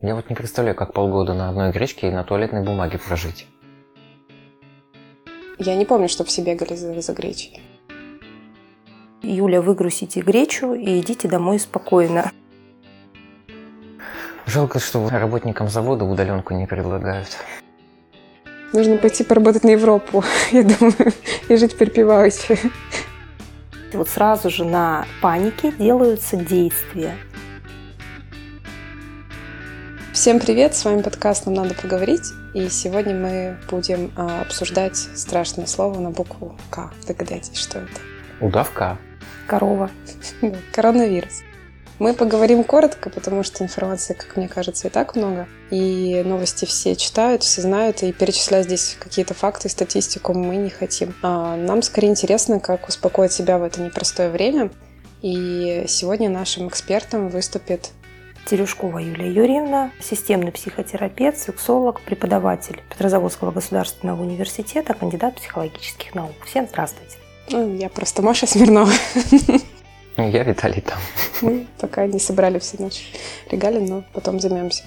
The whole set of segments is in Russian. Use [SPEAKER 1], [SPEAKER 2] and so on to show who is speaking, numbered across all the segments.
[SPEAKER 1] Я вот не представляю, как полгода на одной гречке и на туалетной бумаге прожить.
[SPEAKER 2] Я не помню, чтобы все бегали за, за гречей.
[SPEAKER 3] Юля, выгрузите гречу и идите домой спокойно.
[SPEAKER 1] Жалко, что работникам завода удаленку не предлагают.
[SPEAKER 2] Нужно пойти поработать на Европу, я думаю, и жить припеваючи.
[SPEAKER 3] Вот сразу же на панике делаются действия.
[SPEAKER 2] Всем привет, с вами подкаст «Нам надо поговорить», и сегодня мы будем а, обсуждать страшное слово на букву «К». Догадайтесь, что это?
[SPEAKER 1] Удавка.
[SPEAKER 3] Корова.
[SPEAKER 2] Коронавирус. Мы поговорим коротко, потому что информации, как мне кажется, и так много. И новости все читают, все знают, и перечислять здесь какие-то факты, статистику мы не хотим. А нам скорее интересно, как успокоить себя в это непростое время. И сегодня нашим экспертом выступит
[SPEAKER 3] Терюшкова Юлия Юрьевна, системный психотерапевт, сексолог, преподаватель Петрозаводского государственного университета, кандидат психологических наук. Всем здравствуйте.
[SPEAKER 2] Ну, я просто Маша Смирнова.
[SPEAKER 1] Я Виталий там.
[SPEAKER 2] Мы пока не собрали все наши регалии, но потом займемся.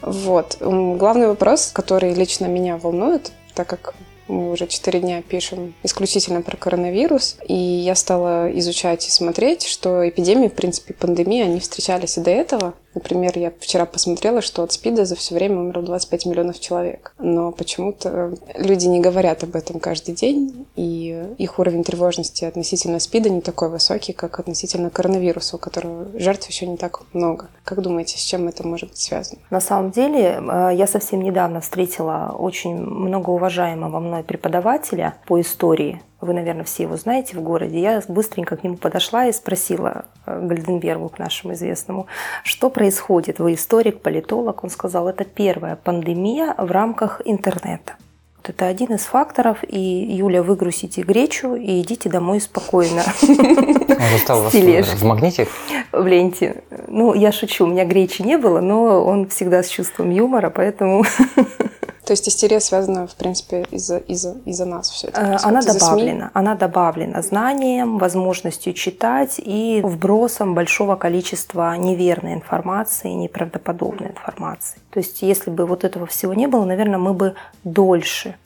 [SPEAKER 2] Вот. Главный вопрос, который лично меня волнует, так как мы уже четыре дня пишем исключительно про коронавирус, и я стала изучать и смотреть, что эпидемии, в принципе, пандемии, они встречались и до этого. Например, я вчера посмотрела, что от СПИДа за все время умерло 25 миллионов человек. Но почему-то люди не говорят об этом каждый день, и их уровень тревожности относительно СПИДа не такой высокий, как относительно коронавируса, у которого жертв еще не так много. Как думаете, с чем это может быть связано?
[SPEAKER 3] На самом деле, э, я совсем недавно встретила очень многоуважаемого мной преподавателя по истории вы, наверное, все его знаете в городе, я быстренько к нему подошла и спросила э, Гальденбергу, к нашему известному, что происходит. Вы историк, политолог. Он сказал, это первая пандемия в рамках интернета. Вот это один из факторов. И, Юля, выгрузите гречу и идите домой спокойно.
[SPEAKER 1] Он застал вас в магните?
[SPEAKER 3] В ленте. Ну, я шучу, у меня гречи не было, но он всегда с чувством юмора, поэтому
[SPEAKER 2] то есть истерия связана, в принципе, из-за из из нас все это.
[SPEAKER 3] Э, она добавлена. Она добавлена знанием, возможностью читать и вбросом большого количества неверной информации, неправдоподобной информации. То есть если бы вот этого всего не было, наверное, мы бы дольше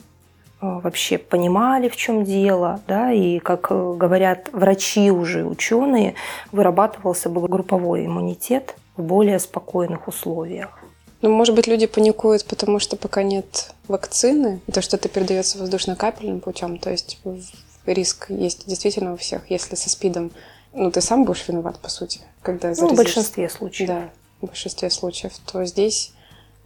[SPEAKER 3] э, вообще понимали, в чем дело, да, и, как э, говорят врачи уже, ученые, вырабатывался бы групповой иммунитет в более спокойных условиях.
[SPEAKER 2] Ну, может быть, люди паникуют, потому что пока нет вакцины, то, что это передается воздушно-капельным путем, то есть риск есть действительно у всех. Если со СПИДом, ну, ты сам будешь виноват, по сути, когда
[SPEAKER 3] заразишься. Ну, в большинстве случаев.
[SPEAKER 2] Да, в большинстве случаев. То здесь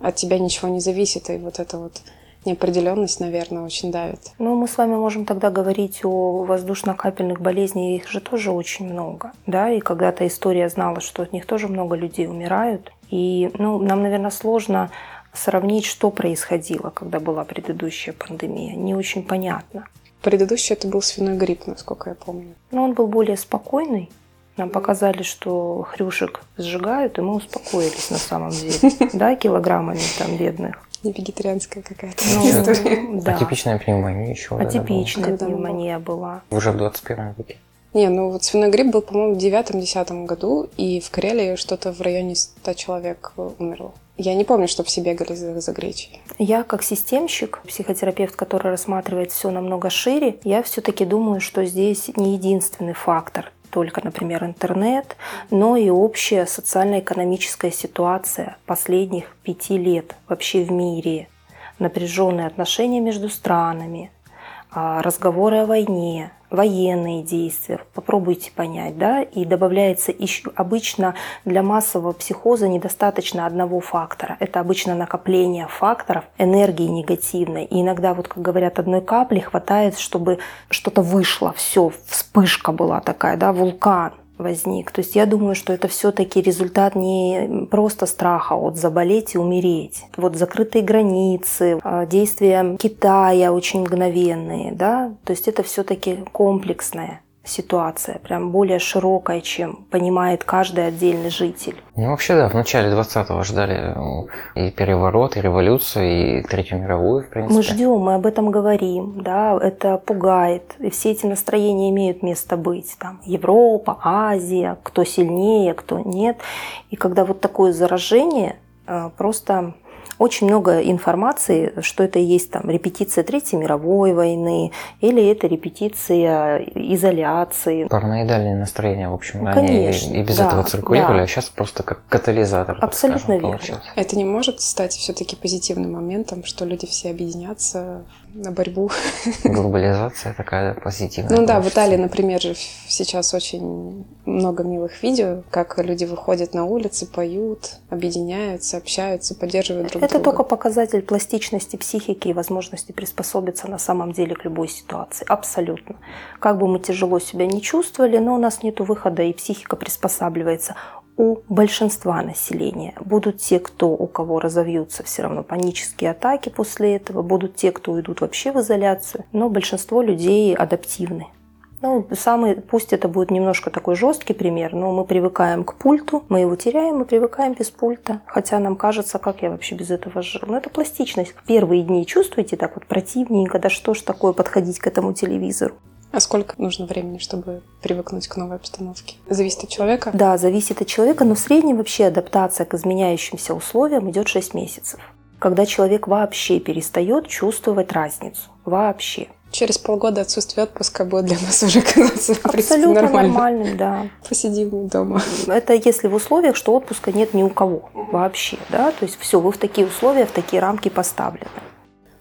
[SPEAKER 2] от тебя ничего не зависит, и вот это вот неопределенность, наверное, очень давит.
[SPEAKER 3] Ну, мы с вами можем тогда говорить о воздушно-капельных болезнях, их же тоже очень много, да, и когда-то история знала, что от них тоже много людей умирают, и, ну, нам, наверное, сложно сравнить, что происходило, когда была предыдущая пандемия. Не очень понятно.
[SPEAKER 2] Предыдущий это был свиной грипп, насколько я помню.
[SPEAKER 3] Но он был более спокойный. Нам показали, что хрюшек сжигают, и мы успокоились на самом деле. Да, килограммами там бедных.
[SPEAKER 2] Не вегетарианская какая-то
[SPEAKER 1] ну, да. Атипичная пневмония еще.
[SPEAKER 3] Атипичная пневмония была.
[SPEAKER 1] Уже в 21 веке.
[SPEAKER 2] Не, ну вот свиной грипп был, по-моему, в девятом-десятом году, и в Карелии что-то в районе 100 человек умерло. Я не помню, чтобы все бегали за, за гречей.
[SPEAKER 3] Я как системщик, психотерапевт, который рассматривает все намного шире, я все-таки думаю, что здесь не единственный фактор только, например, интернет, но и общая социально-экономическая ситуация последних пяти лет вообще в мире. Напряженные отношения между странами, а, разговоры о войне, военные действия, попробуйте понять, да, и добавляется еще обычно для массового психоза недостаточно одного фактора. Это обычно накопление факторов энергии негативной. И иногда, вот как говорят, одной капли хватает, чтобы что-то вышло, все, вспышка была такая, да, вулкан возник. То есть я думаю, что это все-таки результат не просто страха от заболеть и умереть. Вот закрытые границы, а, действия Китая очень мгновенные, да, то есть это все-таки комплексное ситуация, прям более широкая, чем понимает каждый отдельный житель.
[SPEAKER 1] Ну, вообще, да, в начале 20-го ждали и переворот, и революцию, и Третью мировую, в принципе.
[SPEAKER 3] Мы ждем, мы об этом говорим, да, это пугает, и все эти настроения имеют место быть. Там Европа, Азия, кто сильнее, кто нет. И когда вот такое заражение А, просто очень много информации, что это и есть там репетиция Третьей мировой войны, или это репетиция изоляции.
[SPEAKER 1] Параноидальные настроения, в общем,
[SPEAKER 3] Ну,
[SPEAKER 1] они
[SPEAKER 3] конечно,
[SPEAKER 1] и без
[SPEAKER 3] да,
[SPEAKER 1] этого циркулировали,
[SPEAKER 3] да.
[SPEAKER 1] а сейчас просто как катализатор. так
[SPEAKER 3] Абсолютно
[SPEAKER 1] скажем,
[SPEAKER 3] верно.
[SPEAKER 1] получился.
[SPEAKER 2] Это не может стать все-таки позитивным моментом, что люди все объединятся на борьбу.
[SPEAKER 1] Глобализация такая позитивная.
[SPEAKER 2] Ну да, в. Италии, например, же сейчас очень много милых видео, как люди выходят на улицы, поют, объединяются, общаются, поддерживают друг
[SPEAKER 3] Это
[SPEAKER 2] друга.
[SPEAKER 3] только показатель пластичности психики и возможности приспособиться на самом деле к любой ситуации. Абсолютно. Как бы мы тяжело себя не чувствовали, но у нас нет выхода, и психика приспосабливается. У большинства населения будут те, кто у кого разовьются все равно панические атаки после этого, будут те, кто уйдут вообще в изоляцию, но большинство людей адаптивны. Ну, самый, пусть это будет немножко такой жесткий пример, но мы привыкаем к пульту, мы его теряем, мы привыкаем без пульта. Хотя нам кажется, как я вообще без этого жил. Но это пластичность. Первые дни чувствуете так вот противненько, да что ж такое подходить к этому телевизору.
[SPEAKER 2] А сколько нужно времени, чтобы привыкнуть к новой обстановке? Зависит от человека?
[SPEAKER 3] Да, зависит от человека, но в среднем вообще адаптация к изменяющимся условиям идет 6 месяцев. Когда человек вообще перестает чувствовать разницу. Вообще.
[SPEAKER 2] Через полгода отсутствие отпуска будет для нас уже казаться
[SPEAKER 3] Абсолютно
[SPEAKER 2] нормально.
[SPEAKER 3] нормальным, да.
[SPEAKER 2] Посидим дома.
[SPEAKER 3] Это если в условиях, что отпуска нет ни у кого вообще, да, то есть все, вы в такие условия, в такие рамки поставлены.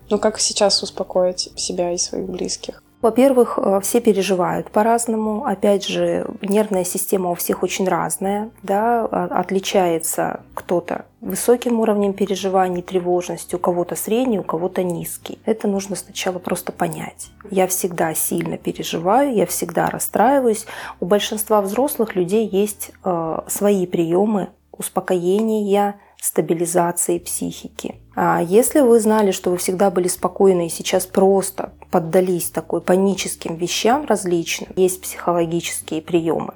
[SPEAKER 2] Ну как сейчас успокоить себя и своих близких?
[SPEAKER 3] Во-первых, э, все переживают по-разному. Опять же, нервная система у всех очень разная. Да? а- Отличается кто-то высоким уровнем переживаний, тревожности, у кого-то средний, у кого-то низкий. Это нужно сначала просто понять. Я всегда сильно переживаю, я всегда расстраиваюсь. У большинства взрослых людей есть э, свои приемы успокоения, стабилизации психики. А если вы знали, что вы всегда были спокойны и сейчас просто поддались такой паническим вещам различным, есть психологические приемы.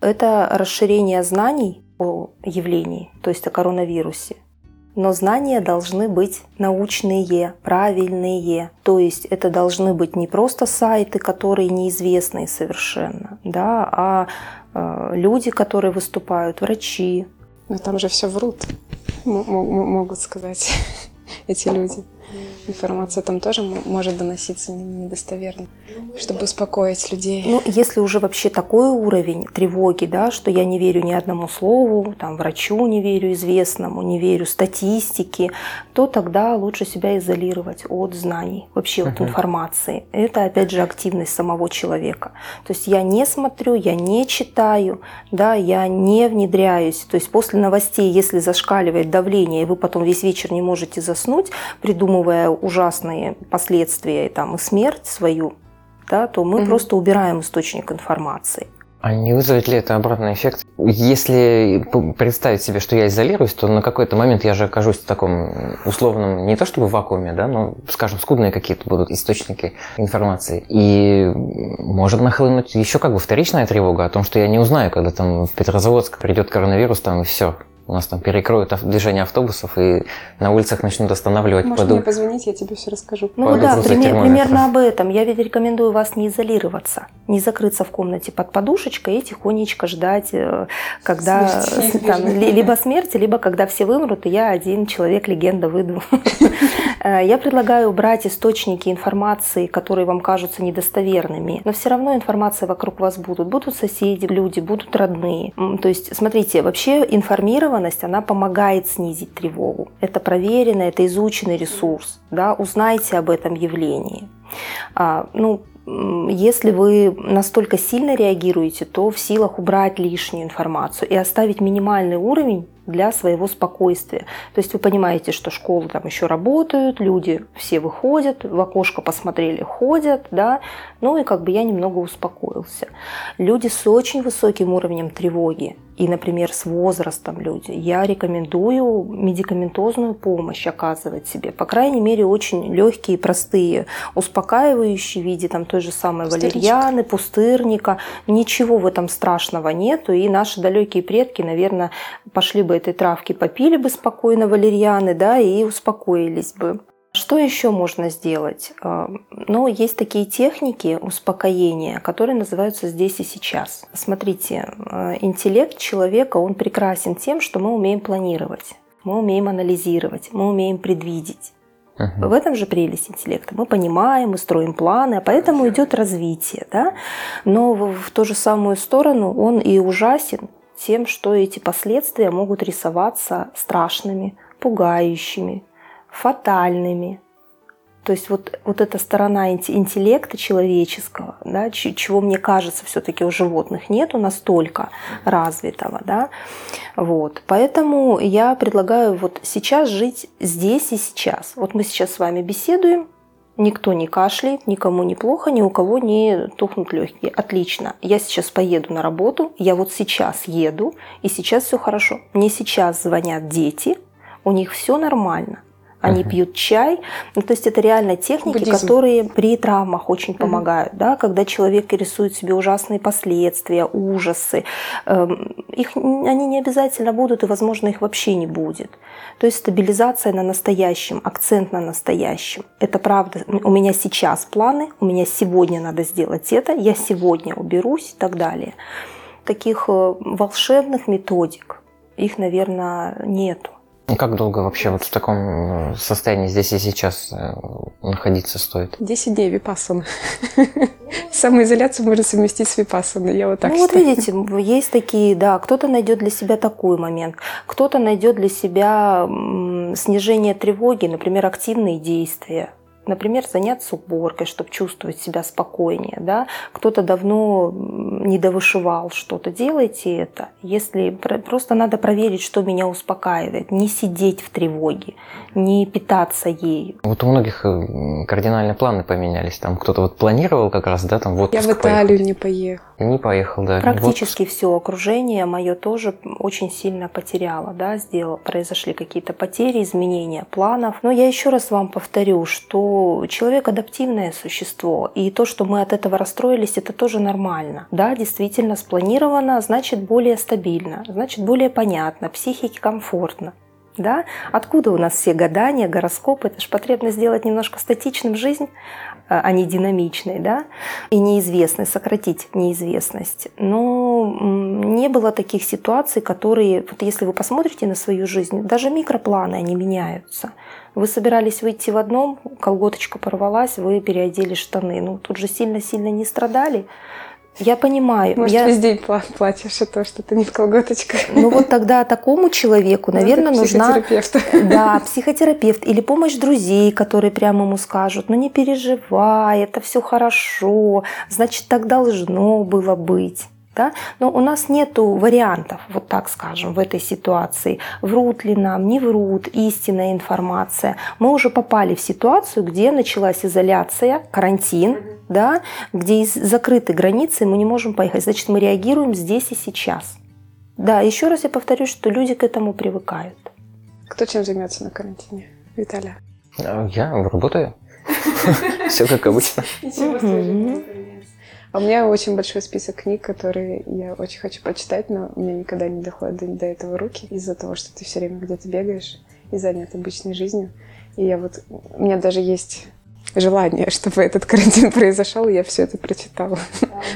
[SPEAKER 3] Это расширение знаний о явлении, то есть о коронавирусе. Но знания должны быть научные, правильные. То есть это должны быть не просто сайты, которые неизвестные совершенно, да, а э, люди, которые выступают, врачи,
[SPEAKER 2] Но там же все врут, могут сказать эти люди. Информация там тоже может доноситься не- недостоверно, чтобы успокоить людей.
[SPEAKER 3] Ну, если уже вообще такой уровень тревоги, да, что я не верю ни одному слову, там, врачу не верю известному, не верю статистике, то тогда лучше себя изолировать от знаний, вообще от информации. Это, опять же, активность самого человека. То есть я не смотрю, я не читаю, да, я не внедряюсь. То есть после новостей, если зашкаливает давление, и вы потом весь вечер не можете заснуть, придумывая ужасные последствия и, там, и смерть свою, да, то мы
[SPEAKER 2] Мгм.
[SPEAKER 3] просто убираем источник информации.
[SPEAKER 1] А не вызовет ли это обратный эффект? Если представить себе, что я изолируюсь, то на какой-то момент я же окажусь в таком условном, не то чтобы вакууме, да, но, скажем, скудные какие-то будут источники информации. И может нахлынуть еще как бы вторичная тревога о том, что я не узнаю, когда там в Петрозаводск придет коронавирус, там и все. У нас там перекроют движение автобусов и на улицах начнут останавливать.
[SPEAKER 2] Можешь
[SPEAKER 1] поду-
[SPEAKER 2] мне позвонить, я тебе все расскажу.
[SPEAKER 3] Ну
[SPEAKER 1] Пойду
[SPEAKER 3] да, пример- примерно об этом. Я ведь рекомендую вас не изолироваться, не закрыться в комнате под подушечкой и тихонечко ждать, э, когда
[SPEAKER 2] Смерти
[SPEAKER 3] там, ли- либо смерти, либо когда все вымрут, и я один человек, легенда, выйду. Э, Я предлагаю убрать источники информации, которые вам кажутся недостоверными, но все равно информация вокруг вас будут. Будут соседи, люди, будут родные. То есть, смотрите, вообще информированность, она помогает снизить тревогу. Это проверено, это изученный ресурс. Да? Узнайте об этом явлении. А, ну, если вы настолько сильно реагируете, то в силах убрать лишнюю информацию и оставить минимальный уровень для своего спокойствия. То есть вы понимаете, что школы там еще работают, люди все выходят, в окошко посмотрели, ходят, да, ну и как бы я немного успокоился. Люди с очень высоким уровнем тревоги и, например, с возрастом люди, я рекомендую медикаментозную помощь оказывать себе. По крайней мере, очень легкие, простые, успокаивающие в виде там той же самой
[SPEAKER 2] Пустырничек.
[SPEAKER 3] валерьяны, пустырника. Ничего в этом страшного нету. И наши далекие предки, наверное, пошли бы этой травки, попили бы спокойно валерьяны, да, и успокоились бы. Что еще можно сделать? Э, Ну, есть такие техники успокоения, которые называются здесь и сейчас. Смотрите, э, интеллект человека, он прекрасен тем, что мы умеем планировать. мы умеем анализировать, мы умеем предвидеть. В этом же прелесть интеллекта. Мы понимаем, мы строим планы, а поэтому идет развитие. Да? Но в, в ту же самую сторону он и ужасен тем, что эти последствия могут рисоваться страшными, пугающими, фатальными. То есть вот, вот эта сторона интеллекта человеческого, да, чего мне кажется все-таки у животных нету настолько развитого, да, вот. Поэтому я предлагаю вот сейчас жить здесь и сейчас. Вот мы сейчас с вами беседуем, Никто не кашляет, никому не плохо, ни у кого не тухнут легкие. Отлично. Я сейчас поеду на работу, я вот сейчас еду, и сейчас все хорошо. Мне сейчас звонят дети, у них все нормально они uh-huh. пьют чай. Ну, то есть это реально техники, Буддизм. которые при травмах очень помогают. Uh-huh. Да? Когда человек рисует себе ужасные последствия, ужасы, эм, их, они не обязательно будут, и, возможно, их вообще не будет. То есть стабилизация на настоящем, акцент на настоящем. Это правда. У меня сейчас планы, у меня сегодня надо сделать это, я сегодня уберусь и так далее. Таких э, волшебных методик, их, наверное, нету.
[SPEAKER 1] Ну, как долго вообще вот в таком э, состоянии здесь и сейчас э, находиться стоит?
[SPEAKER 2] 10 дней випассана. Самоизоляцию можно совместить с випассаной, я вот так
[SPEAKER 3] Ну вот видите, есть такие, да, кто-то найдет для себя такой момент, кто-то найдет для себя снижение тревоги, например, активные действия, Например, заняться уборкой, чтобы чувствовать себя спокойнее. Да? Кто-то давно не довышивал что-то, делайте это. Если просто надо проверить, что меня успокаивает, не сидеть в тревоге, не питаться ею.
[SPEAKER 1] Вот у многих э, кардинально планы поменялись. Там кто-то вот планировал как раз, да, там вот.
[SPEAKER 2] Я в Италию поехал. не поехал.
[SPEAKER 1] Не поехал, да.
[SPEAKER 3] Практически все окружение мое тоже очень сильно потеряло, да, сделал, произошли какие-то потери, изменения планов. Но я еще раз вам повторю, что человек адаптивное существо, и то, что мы от этого расстроились, это тоже нормально. Да, действительно спланировано, значит более стабильно, значит более понятно, психике комфортно. Да? Откуда у нас все гадания, гороскопы? Это же потребность сделать немножко статичным жизнь, а, не динамичной, да? и неизвестной, сократить неизвестность. Но не было таких ситуаций, которые, вот если вы посмотрите на свою жизнь, даже микропланы, они меняются. Вы собирались выйти в одном, колготочка порвалась, вы переодели штаны. Ну, тут же сильно-сильно не страдали. Я понимаю.
[SPEAKER 2] Может,
[SPEAKER 3] я...
[SPEAKER 2] весь день платишь, а то, что ты не в колготочках.
[SPEAKER 3] Ну вот тогда такому человеку, наверное, нужна... Да, психотерапевт или помощь друзей, которые прямо ему скажут, ну не переживай, это все хорошо, значит, так должно было быть. Да? Но у нас нет вариантов, вот так скажем, в этой ситуации. Врут ли нам, не врут, истинная информация. Мы уже попали в ситуацию, где началась изоляция, карантин, да, где из закрыты границы, мы не можем поехать. Значит, мы реагируем здесь и сейчас. Да, еще раз я повторюсь, что люди к этому привыкают.
[SPEAKER 2] Кто чем займется на карантине? Виталия.
[SPEAKER 1] Я работаю. Все как обычно.
[SPEAKER 2] А у меня очень большой список книг, которые я очень хочу почитать, но у меня никогда не доходят до, до этого руки из-за того, что ты все время где-то бегаешь и занят обычной жизнью. И я вот... У меня даже есть желание, чтобы этот карантин произошел, я все это прочитала.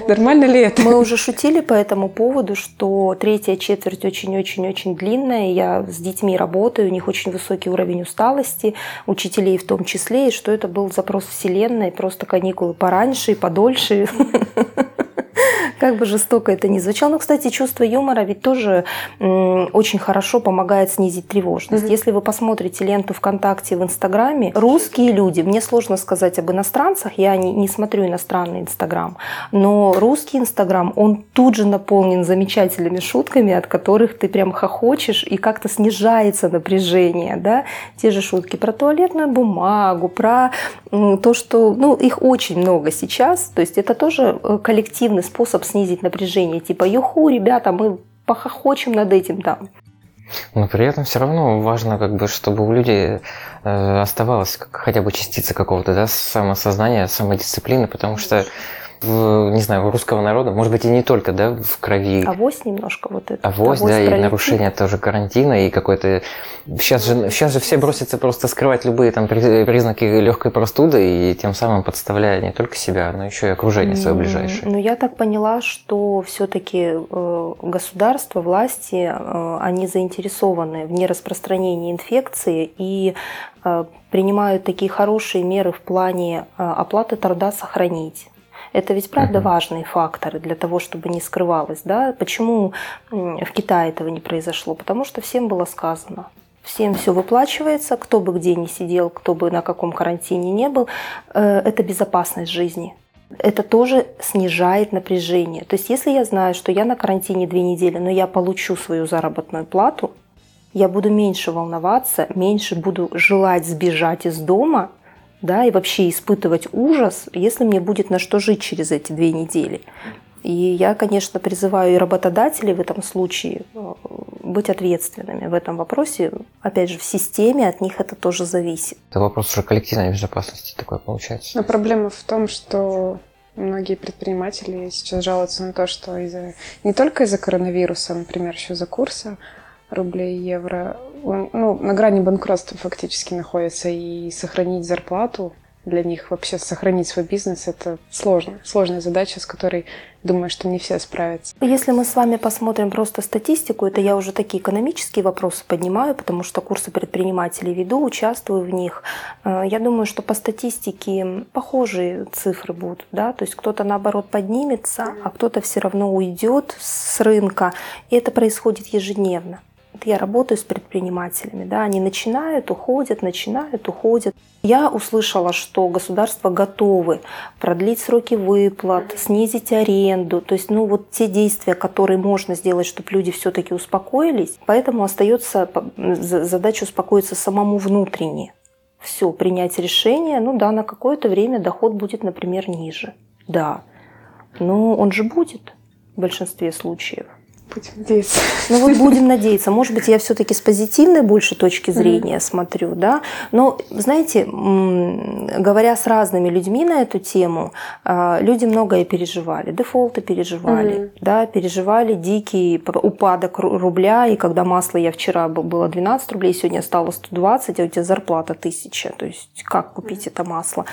[SPEAKER 2] Нормально ли это?
[SPEAKER 3] Мы уже шутили по этому поводу, что третья четверть очень-очень-очень длинная. Я с детьми работаю, у них очень высокий уровень усталости, учителей в том числе, и что это был запрос Вселенной, просто каникулы пораньше и подольше. Как бы жестоко это ни звучало. Но, кстати, чувство юмора ведь тоже очень хорошо помогает снизить тревожность. Mm-hmm. Если вы посмотрите ленту ВКонтакте в Инстаграме, русские люди, мне сложно сказать об иностранцах, я не, не смотрю иностранный Инстаграм, но русский Инстаграм, он тут же наполнен замечательными шутками, от которых ты прям хохочешь, и как-то снижается напряжение. Да? Те же шутки про туалетную бумагу, про то, что ну, их очень много сейчас. То есть это тоже э, коллективный способ снизить напряжение. Типа, юху, ребята, мы похохочем над этим там.
[SPEAKER 1] Но при этом все равно важно, как бы, чтобы у людей э, оставалась хотя бы частица какого-то да, самосознания, самодисциплины, потому что в, не знаю, у русского народа, может быть, и не только, да, в крови.
[SPEAKER 3] Авось немножко вот это.
[SPEAKER 1] Авось, да, и нарушение тоже карантина, и какой-то... Сейчас же, сейчас же все бросятся просто скрывать любые там признаки легкой простуды, и тем самым подставляя не только себя, но еще и окружение свое ближайшее.
[SPEAKER 3] Ну, я так поняла, что все-таки э, государство, власти, э, они заинтересованы в нераспространении инфекции и э, принимают такие хорошие меры в плане оплаты труда сохранить это ведь правда угу. важные факторы для того, чтобы не скрывалось. Да? Почему в Китае этого не произошло? Потому что всем было сказано. Всем все выплачивается, кто бы где ни сидел, кто бы на каком карантине не был. Э, это безопасность жизни. Это тоже снижает напряжение. То есть если я знаю, что я на карантине две недели, но я получу свою заработную плату, я буду меньше волноваться, меньше буду желать сбежать из дома – да, и вообще испытывать ужас, если мне будет на что жить через эти две недели. И я, конечно, призываю и работодателей в этом случае э, быть ответственными в этом вопросе. Опять же, в системе от них это тоже зависит.
[SPEAKER 1] Это вопрос уже коллективной безопасности такой получается.
[SPEAKER 2] Но проблема в том, что многие предприниматели сейчас жалуются на то, что из-за не только из-за коронавируса, например, еще из-за курса рублей, евро, ну, на грани банкротства фактически находятся, и сохранить зарплату для них вообще сохранить свой бизнес это сложно, сложная задача, с которой думаю, что не все справятся.
[SPEAKER 3] Если мы с вами посмотрим просто статистику, это я уже такие экономические вопросы поднимаю, потому что курсы предпринимателей веду, участвую в них. Э, я думаю, что по статистике похожие цифры будут, да, то есть кто-то наоборот поднимется, а кто-то все равно уйдет с рынка, и это происходит ежедневно я работаю с предпринимателями, да, они начинают, уходят, начинают, уходят. Я услышала, что государства готовы продлить сроки выплат, снизить аренду, то есть, ну, вот те действия, которые можно сделать, чтобы люди все-таки успокоились, поэтому остается задача успокоиться самому внутренне. Все, принять решение, ну да, на какое-то время доход будет, например, ниже. Да, но он же будет в большинстве случаев.
[SPEAKER 2] Будем надеяться.
[SPEAKER 3] Ну вот будем надеяться. Может быть, я все-таки с позитивной больше точки зрения mm-hmm. смотрю, да. Но, знаете, говоря с разными людьми на эту тему, а, люди многое переживали. Дефолты переживали, mm-hmm. да, переживали дикий упадок рубля. И когда масло я вчера было 12 рублей, сегодня стало 120, а у тебя зарплата 1000. То есть как купить это масло?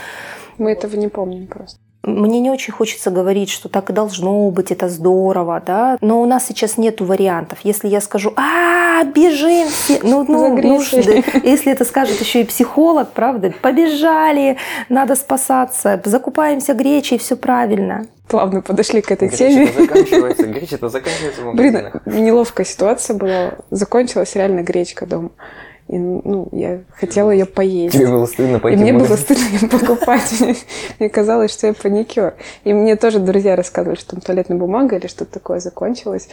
[SPEAKER 2] Мы этого не помним просто.
[SPEAKER 3] Мне не очень хочется говорить, что так и должно быть, это здорово, да, но у нас сейчас нет вариантов. Если я скажу, а, бежим все, ну, ну, ну если это скажет еще и психолог, правда, побежали, надо спасаться, закупаемся гречей, все правильно.
[SPEAKER 2] Плавно подошли к этой
[SPEAKER 1] греча
[SPEAKER 2] теме.
[SPEAKER 1] заканчивается, греча-то заканчивается в
[SPEAKER 2] Блин, неловкая ситуация была. Закончилась реально гречка дома. И, ну, я хотела ее поесть.
[SPEAKER 1] Тебе было стыдно пойти
[SPEAKER 2] И мне было стыдно ее покупать. Мне казалось, что я паникер. И мне тоже друзья рассказывали, что там туалетная бумага или что-то такое закончилось.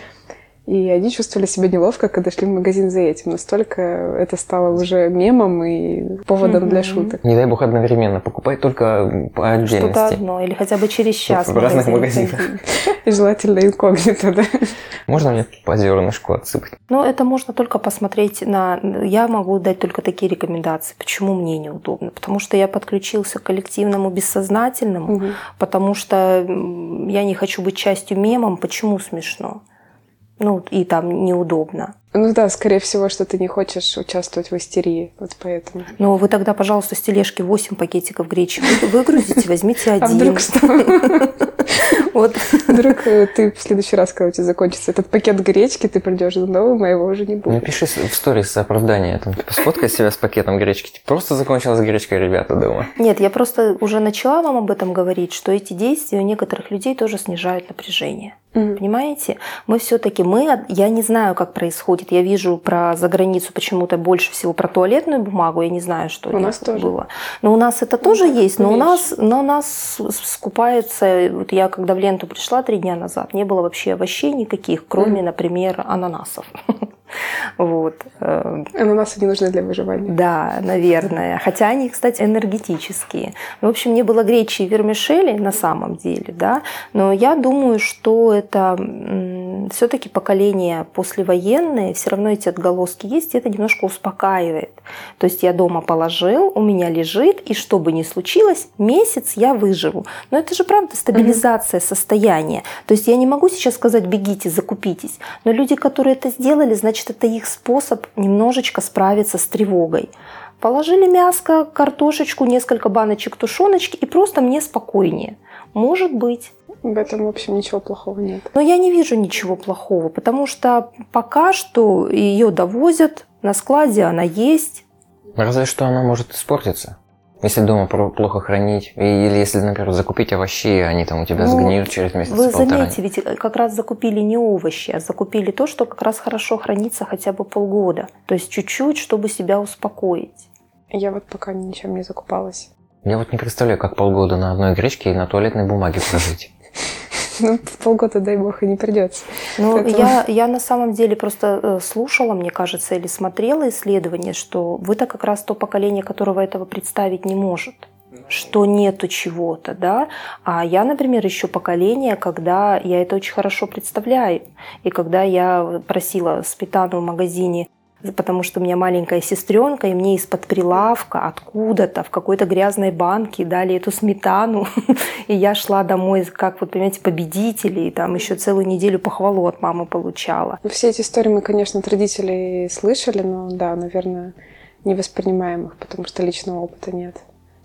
[SPEAKER 2] И они чувствовали себя неловко, когда шли в магазин за этим. Настолько это стало уже мемом и поводом mm-hmm. для шуток.
[SPEAKER 1] Не дай бог одновременно, покупай только по отдельности.
[SPEAKER 3] Что-то одно, или хотя бы через час.
[SPEAKER 1] В разных магазинах.
[SPEAKER 2] И желательно инкогнито, да.
[SPEAKER 1] Можно мне по зернышку отсыпать?
[SPEAKER 3] Ну, это можно только посмотреть на... Я могу дать только такие рекомендации. Почему мне неудобно? Потому что я подключился к коллективному бессознательному, угу. потому что я не хочу быть частью мемом. Почему смешно? Ну, и там неудобно.
[SPEAKER 2] Ну да, скорее всего, что ты не хочешь участвовать в истерии, вот поэтому.
[SPEAKER 3] Ну, вы тогда, пожалуйста, с тележки 8 пакетиков гречи выгрузите, возьмите один.
[SPEAKER 2] А вдруг что? Вот. Вдруг э, ты в следующий раз, когда у тебя закончится этот пакет гречки, ты придешь за новым, а его уже не будет.
[SPEAKER 1] Напиши в сторис оправдание, там, типа, сфоткай себя с пакетом гречки. Типа, просто закончилась гречка, ребята, дома.
[SPEAKER 3] Нет, я просто уже начала вам об этом говорить, что эти действия у некоторых людей тоже снижают напряжение. Mm-hmm. Понимаете? Мы все-таки, мы, я не знаю, как происходит. Я вижу про заграницу почему-то больше всего про туалетную бумагу. Я не знаю, что
[SPEAKER 2] у нас тоже
[SPEAKER 3] было. Но у нас это тоже ну, есть. Но у нас, но у нас скупается. Вот я когда в ленту пришла три дня назад, не было вообще овощей никаких, кроме, mm-hmm. например, ананасов. Вот.
[SPEAKER 2] Э, Ананасы не нужны для выживания.
[SPEAKER 3] Да, наверное. Хотя они, кстати, энергетические. В общем, не было гречи и вермишели на самом деле, да. Но я думаю, что это все-таки поколение послевоенное, все равно эти отголоски есть, и это немножко успокаивает. То есть я дома положил, у меня лежит, и что бы ни случилось, месяц я выживу. Но это же правда стабилизация состояния. То есть я не могу сейчас сказать, бегите, закупитесь. Но люди, которые это сделали, значит, это их способ немножечко справиться с тревогой. Положили мяско, картошечку, несколько баночек тушеночки, и просто мне спокойнее. Может быть.
[SPEAKER 2] В этом, в общем, ничего плохого нет.
[SPEAKER 3] Но я не вижу ничего плохого, потому что пока что ее довозят, на складе она есть.
[SPEAKER 1] Разве что она может испортиться. Если дома плохо хранить, или если, например, закупить овощи, они там у тебя ну, сгниют через месяц
[SPEAKER 3] Вы заметите, ведь как раз закупили не овощи, а закупили то, что как раз хорошо хранится хотя бы полгода. То есть чуть-чуть, чтобы себя успокоить.
[SPEAKER 2] Я вот пока ничем не закупалась.
[SPEAKER 1] Я вот не представляю, как полгода на одной гречке и на туалетной бумаге прожить.
[SPEAKER 2] Ну, полгода, дай бог, и не придется.
[SPEAKER 3] Ну, я, я на самом деле просто э, слушала, мне кажется, или смотрела исследование, что вы-то как раз то поколение, которого этого представить не может что нету чего-то, да, а я, например, еще поколение, когда я это очень хорошо представляю, и когда я просила сметану в магазине потому что у меня маленькая сестренка, и мне из-под прилавка откуда-то в какой-то грязной банке дали эту сметану, и я шла домой, как вот, понимаете, победители, и там еще целую неделю похвалу от мамы получала.
[SPEAKER 2] Ну, все эти истории мы, конечно, от родителей слышали, но да, наверное, не воспринимаем их, потому что личного опыта нет.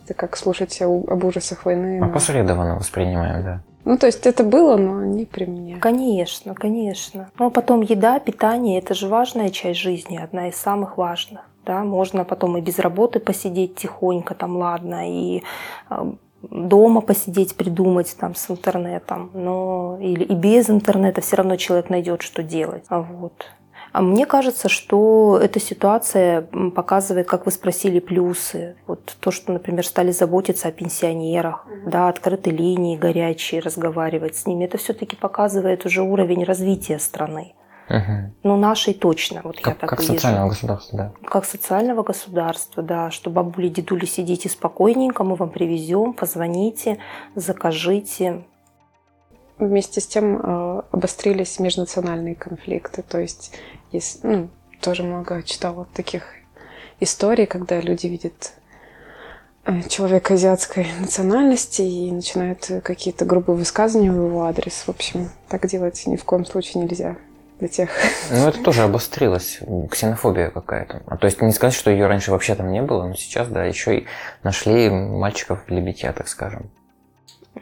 [SPEAKER 2] Это как слушать об ужасах войны.
[SPEAKER 1] А но... посредованно воспринимаем, да.
[SPEAKER 2] Ну, то есть это было, но не при мне.
[SPEAKER 3] Конечно, конечно. Ну, а потом еда, питание – это же важная часть жизни, одна из самых важных. Да, можно потом и без работы посидеть тихонько, там, ладно, и а, дома посидеть, придумать там с интернетом, но или и без интернета все равно человек найдет, что делать. А вот. А мне кажется, что эта ситуация показывает, как вы спросили, плюсы. Вот то, что, например, стали заботиться о пенсионерах, mm-hmm. да, открытые линии горячие, разговаривать с ними. Это все-таки показывает уже уровень развития страны. Угу. Ну, нашей точно, вот
[SPEAKER 1] как,
[SPEAKER 3] я так
[SPEAKER 1] Как
[SPEAKER 3] вижу.
[SPEAKER 1] социального государства, да.
[SPEAKER 3] Как социального государства, да, что бабули, дедули, сидите спокойненько, мы вам привезем, позвоните, закажите.
[SPEAKER 2] Вместе с тем э, обострились межнациональные конфликты, то есть есть, ну, тоже много читала таких историй, когда люди видят э, человека азиатской национальности и начинают какие-то грубые высказывания в его адрес. В общем, так делать ни в коем случае нельзя для тех.
[SPEAKER 1] Ну, это тоже обострилось, ксенофобия какая-то. А то есть не сказать, что ее раньше вообще там не было, но сейчас, да, еще и нашли мальчиков для битья, так скажем.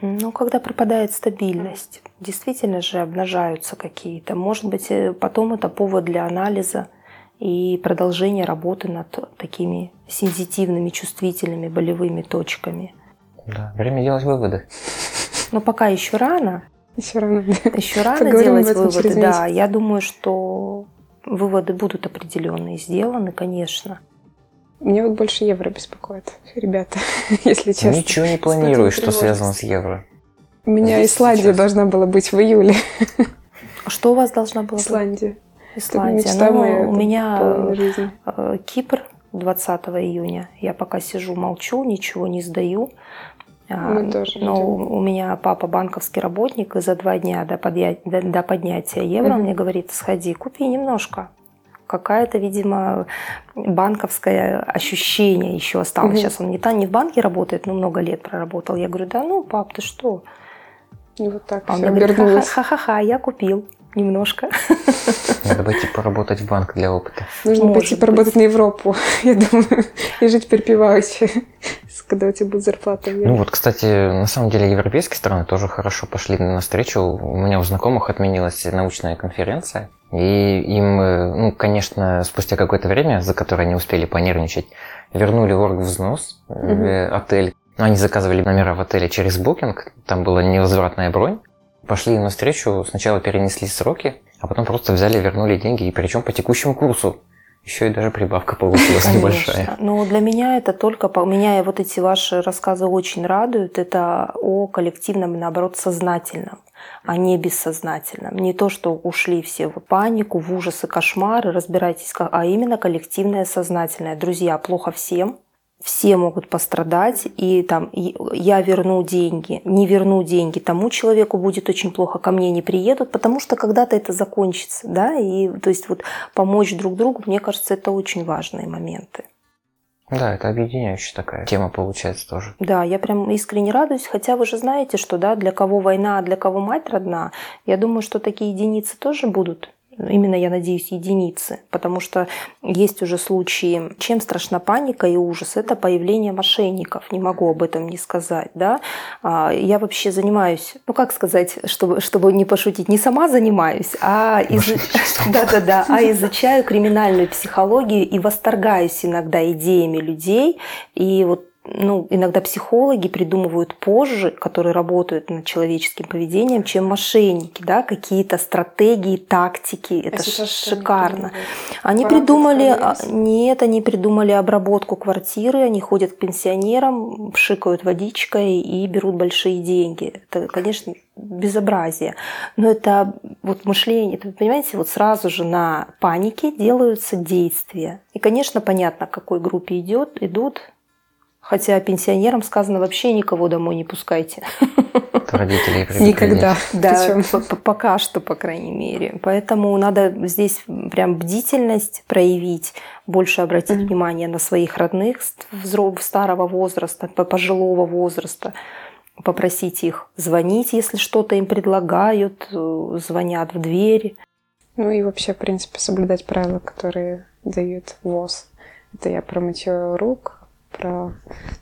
[SPEAKER 3] Ну, когда пропадает стабильность, действительно же обнажаются какие-то. Может быть, э, потом это повод для анализа и продолжения работы над такими сензитивными, чувствительными болевыми точками.
[SPEAKER 1] Да, время делать выводы.
[SPEAKER 3] Но пока еще рано.
[SPEAKER 2] Еще рано.
[SPEAKER 3] Еще рано делать выводы, да. Я думаю, что выводы будут определенные сделаны, конечно.
[SPEAKER 2] Мне вот больше евро беспокоит, ребята, если честно.
[SPEAKER 1] Ничего не планируешь, что связано с евро.
[SPEAKER 2] У меня Исландия сейчас. должна была быть в июле.
[SPEAKER 3] Что у вас должна была быть?
[SPEAKER 2] Исландия.
[SPEAKER 3] Исландия. Ну, моя, у меня э, Кипр 20 июня. Я пока сижу, молчу, ничего не сдаю.
[SPEAKER 2] А, Мы тоже
[SPEAKER 3] Но у меня папа банковский работник, и за два дня до, подъя... до поднятия евро он мне говорит, сходи, купи немножко какая-то, видимо, банковское ощущение еще осталось. Угу. Сейчас он не, та, не в банке работает, но много лет проработал. Я говорю, да ну, пап, ты что?
[SPEAKER 2] И вот так
[SPEAKER 3] а мне говорит, ха-ха-ха, я купил немножко.
[SPEAKER 1] Надо пойти поработать в банк для опыта.
[SPEAKER 2] Нужно Может пойти быть. поработать на Европу, я думаю, и жить припеваючи, когда у тебя будет зарплата.
[SPEAKER 1] Ну вот, кстати, на самом деле европейские страны тоже хорошо пошли на встречу. У меня у знакомых отменилась научная конференция, и им, э, ну, конечно, спустя какое-то время, за которое они успели понервничать, вернули орг взнос угу. в отель. Они заказывали номера в отеле через Booking, там была невозвратная бронь. Пошли им навстречу, сначала перенесли сроки, а потом просто взяли, вернули деньги, и причем по текущему курсу. Еще и даже прибавка получилась Конечно. небольшая.
[SPEAKER 3] Ну, для меня это только... Меня вот эти ваши рассказы очень радуют. Это о коллективном, наоборот, сознательном а не бессознательном. Не то, что ушли все в панику, в ужасы, кошмары, разбирайтесь, а именно коллективное сознательное. Друзья, плохо всем, все могут пострадать, и там я верну деньги, не верну деньги, тому человеку будет очень плохо, ко мне не приедут, потому что когда-то это закончится, да, и то есть вот помочь друг другу, мне кажется, это очень важные моменты.
[SPEAKER 1] Да, это объединяющая такая тема получается тоже.
[SPEAKER 3] Да, я прям искренне радуюсь, хотя вы же знаете, что да, для кого война, а для кого мать родна. Я думаю, что такие единицы тоже будут именно, я надеюсь, единицы, потому что есть уже случаи, чем страшна паника и ужас, это появление мошенников, не могу об этом не сказать, да. А, я вообще занимаюсь, ну как сказать, чтобы, чтобы не пошутить, не сама занимаюсь, а, из... да, да, да, а изучаю криминальную психологию и восторгаюсь иногда идеями людей, и вот ну, иногда психологи придумывают позже, которые работают над человеческим поведением, чем мошенники, да, какие-то стратегии, тактики. Это а шикарно. Они придумали, а, нет, они придумали обработку квартиры, они ходят к пенсионерам, пшикают водичкой и берут большие деньги. Это, конечно, безобразие. Но это вот мышление, это, понимаете, вот сразу же на панике делаются действия. И, конечно, понятно, к какой группе идет, идут Хотя пенсионерам сказано вообще никого домой не пускайте.
[SPEAKER 1] Родителей
[SPEAKER 2] Никогда.
[SPEAKER 3] Да, пока что, по крайней мере. Поэтому надо здесь прям бдительность проявить, больше обратить mm-hmm. внимание на своих родных старого возраста, пожилого возраста попросить их звонить, если что-то им предлагают, э, звонят в двери.
[SPEAKER 2] Ну и вообще, в принципе, соблюдать правила, которые дают ВОЗ. Это я про мытье рук, про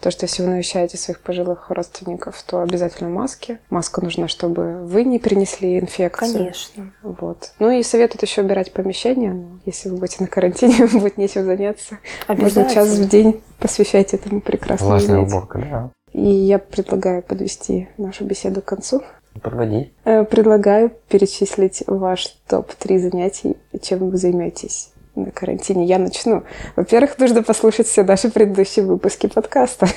[SPEAKER 2] то, что если вы навещаете своих пожилых родственников, то обязательно маски. Маска нужна, чтобы вы не принесли инфекцию.
[SPEAKER 3] Конечно.
[SPEAKER 2] Вот. Ну и советуют еще убирать помещение. Ну, если вы будете на карантине, будет нечем заняться. Можно час в день посвящать этому прекрасно.
[SPEAKER 1] Влажная уборка, да.
[SPEAKER 2] И я предлагаю подвести нашу беседу к концу.
[SPEAKER 1] Подводи.
[SPEAKER 2] Э, предлагаю перечислить ваш топ-3 занятий, чем вы займетесь на карантине. Я начну. Во-первых, нужно послушать все наши предыдущие выпуски подкаста.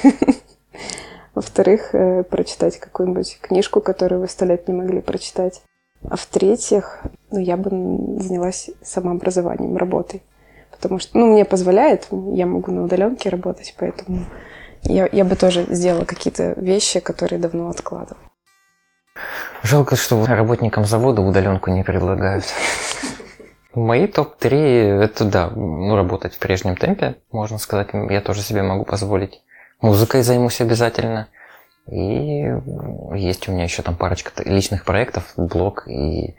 [SPEAKER 2] Во-вторых, э, прочитать какую-нибудь книжку, которую вы сто лет не могли прочитать. А в-третьих, ну, я бы занялась самообразованием, работой. Потому что, ну, мне позволяет, я могу на удаленке работать, поэтому я, я бы тоже сделала какие-то вещи, которые давно откладывала.
[SPEAKER 1] Жалко, что работникам завода удаленку не предлагают. Мои топ-3 это да, ну, работать в прежнем темпе, можно сказать, я тоже себе могу позволить. Музыкой займусь обязательно. И есть у меня еще там парочка личных проектов, блог и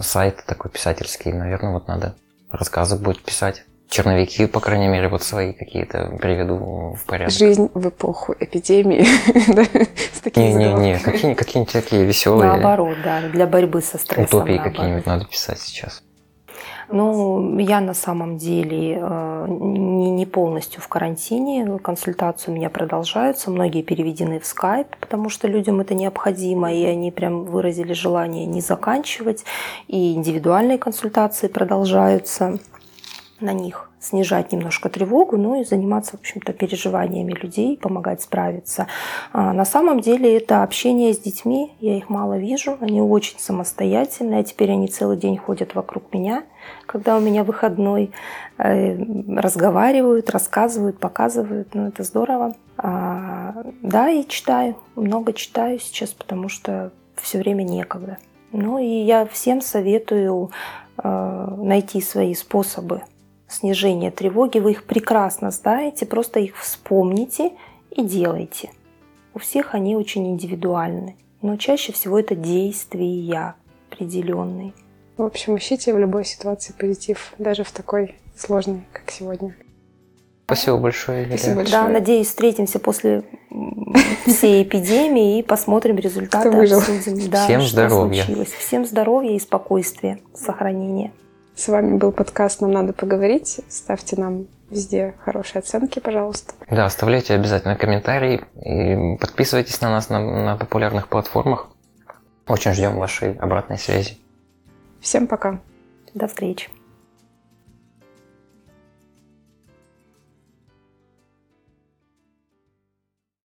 [SPEAKER 1] сайт такой писательский. Наверное, вот надо рассказы будет писать. Черновики, по крайней мере, вот свои какие-то приведу в порядок.
[SPEAKER 2] Жизнь в эпоху эпидемии.
[SPEAKER 1] Не-не-не, какие-нибудь такие веселые.
[SPEAKER 3] Наоборот, да, для борьбы со стрессом.
[SPEAKER 1] Утопии какие-нибудь надо писать сейчас.
[SPEAKER 3] Ну, я на самом деле э, не полностью в карантине. Консультации у меня продолжаются. Многие переведены в Skype, потому что людям это необходимо, и они прям выразили желание не заканчивать. И индивидуальные консультации продолжаются на них снижать немножко тревогу, ну и заниматься, в общем-то, переживаниями людей, помогать справиться. А на самом деле это общение с детьми, я их мало вижу, они очень самостоятельные, а теперь они целый день ходят вокруг меня, когда у меня выходной, э, разговаривают, рассказывают, показывают, ну это здорово. А, да, и читаю, много читаю сейчас, потому что все время некогда. Ну и я всем советую э, найти свои способы снижения тревоги, вы их прекрасно знаете, просто их вспомните и делайте. У всех они очень индивидуальны, но чаще всего это действия определенные.
[SPEAKER 2] В общем, ищите в любой ситуации позитив, даже в такой сложной, как сегодня.
[SPEAKER 1] Спасибо большое.
[SPEAKER 2] Спасибо большое.
[SPEAKER 3] Да, надеюсь, встретимся после всей эпидемии и посмотрим результаты.
[SPEAKER 2] Кто выжил.
[SPEAKER 3] Да,
[SPEAKER 1] Всем здоровья.
[SPEAKER 3] Случилось. Всем здоровья и спокойствия, сохранения.
[SPEAKER 2] С вами был подкаст «Нам надо поговорить». Ставьте нам везде хорошие оценки, пожалуйста.
[SPEAKER 1] Да, оставляйте обязательно комментарии и подписывайтесь на нас на, на популярных платформах. Очень ждем вашей обратной связи.
[SPEAKER 2] Всем пока.
[SPEAKER 3] До встречи.